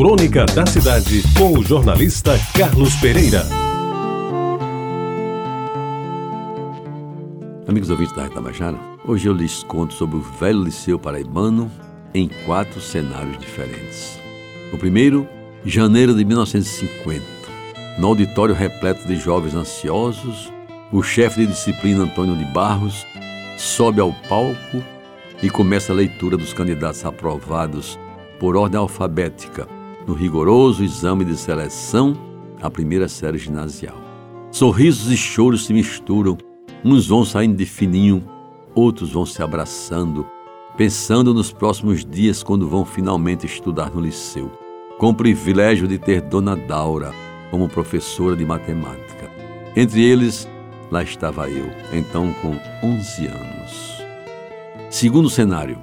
Crônica da Cidade, com o jornalista Carlos Pereira. Amigos ouvintes da Tabajara, hoje eu lhes conto sobre o velho Liceu Paraibano em quatro cenários diferentes. O primeiro, janeiro de 1950. No auditório repleto de jovens ansiosos, o chefe de disciplina Antônio de Barros sobe ao palco e começa a leitura dos candidatos aprovados por ordem alfabética no rigoroso exame de seleção à primeira série ginasial. Sorrisos e choros se misturam, uns vão saindo de fininho, outros vão se abraçando, pensando nos próximos dias quando vão finalmente estudar no liceu, com o privilégio de ter Dona Daura como professora de matemática. Entre eles, lá estava eu, então com 11 anos. Segundo cenário,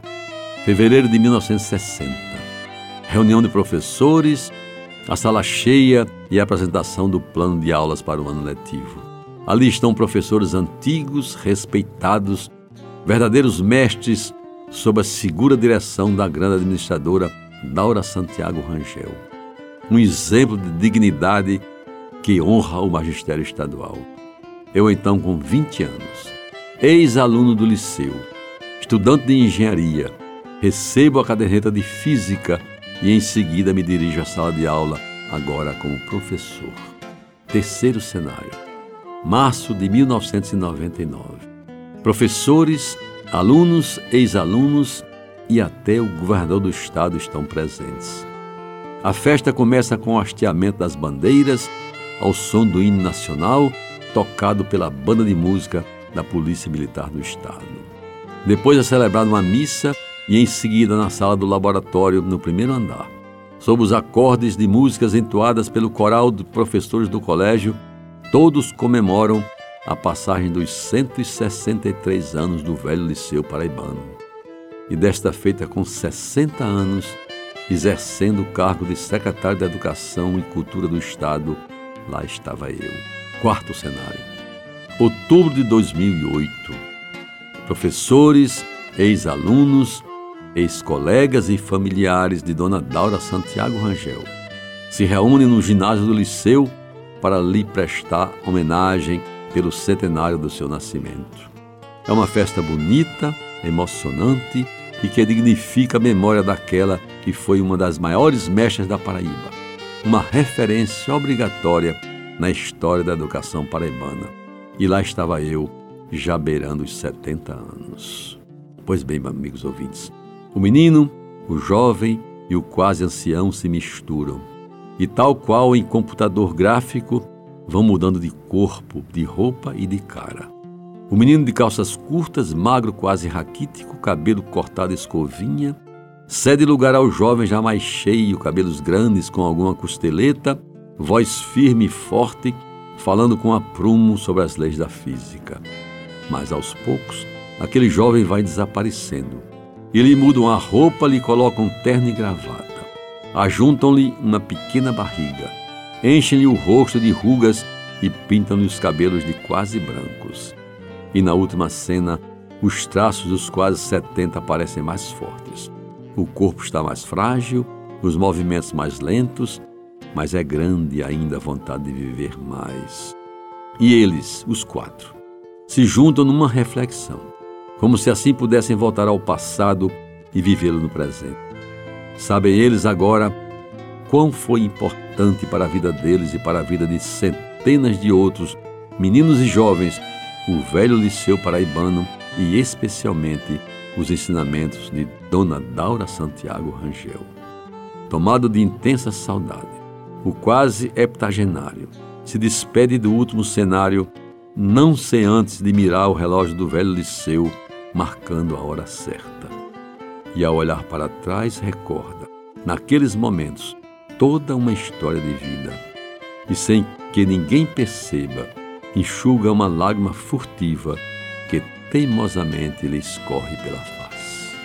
fevereiro de 1960 reunião de professores, a sala cheia e a apresentação do plano de aulas para o ano letivo. Ali estão professores antigos, respeitados, verdadeiros mestres sob a segura direção da grande administradora Daura Santiago Rangel. Um exemplo de dignidade que honra o magistério estadual. Eu, então, com 20 anos, ex-aluno do liceu, estudante de engenharia, recebo a caderneta de física e em seguida me dirijo à sala de aula, agora como professor. Terceiro cenário. Março de 1999. Professores, alunos, ex-alunos e até o governador do estado estão presentes. A festa começa com o hasteamento das bandeiras ao som do hino nacional, tocado pela banda de música da Polícia Militar do Estado. Depois é celebrada uma missa e em seguida na sala do laboratório, no primeiro andar. Sob os acordes de músicas entoadas pelo coral de professores do colégio, todos comemoram a passagem dos 163 anos do velho Liceu Paraibano. E desta feita com 60 anos, exercendo o cargo de secretário de Educação e Cultura do Estado, lá estava eu. Quarto cenário. Outubro de 2008. Professores, ex-alunos, ex-colegas e familiares de Dona Daura Santiago Rangel se reúnem no ginásio do Liceu para lhe prestar homenagem pelo centenário do seu nascimento. É uma festa bonita, emocionante e que dignifica a memória daquela que foi uma das maiores mestras da Paraíba, uma referência obrigatória na história da educação paraibana. E lá estava eu, já beirando os 70 anos. Pois bem, amigos ouvintes, o menino, o jovem e o quase ancião se misturam. E tal qual em computador gráfico, vão mudando de corpo, de roupa e de cara. O menino de calças curtas, magro, quase raquítico, cabelo cortado escovinha, cede lugar ao jovem já mais cheio, cabelos grandes com alguma costeleta, voz firme e forte, falando com aprumo sobre as leis da física. Mas aos poucos, aquele jovem vai desaparecendo e lhe mudam a roupa, lhe colocam terno e gravata. Ajuntam-lhe uma pequena barriga, enchem-lhe o rosto de rugas e pintam-lhe os cabelos de quase brancos. E na última cena, os traços dos quase setenta parecem mais fortes. O corpo está mais frágil, os movimentos mais lentos, mas é grande ainda a vontade de viver mais. E eles, os quatro, se juntam numa reflexão como se assim pudessem voltar ao passado e vivê-lo no presente. Sabem eles agora quão foi importante para a vida deles e para a vida de centenas de outros meninos e jovens o velho liceu paraibano e especialmente os ensinamentos de Dona Daura Santiago Rangel. Tomado de intensa saudade, o quase heptagenário se despede do último cenário, não sem antes de mirar o relógio do velho liceu marcando a hora certa. E ao olhar para trás, recorda, naqueles momentos, toda uma história de vida. E sem que ninguém perceba, enxuga uma lágrima furtiva que teimosamente lhe escorre pela face.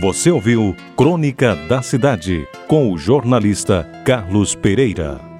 Você ouviu Crônica da Cidade com o jornalista Carlos Pereira.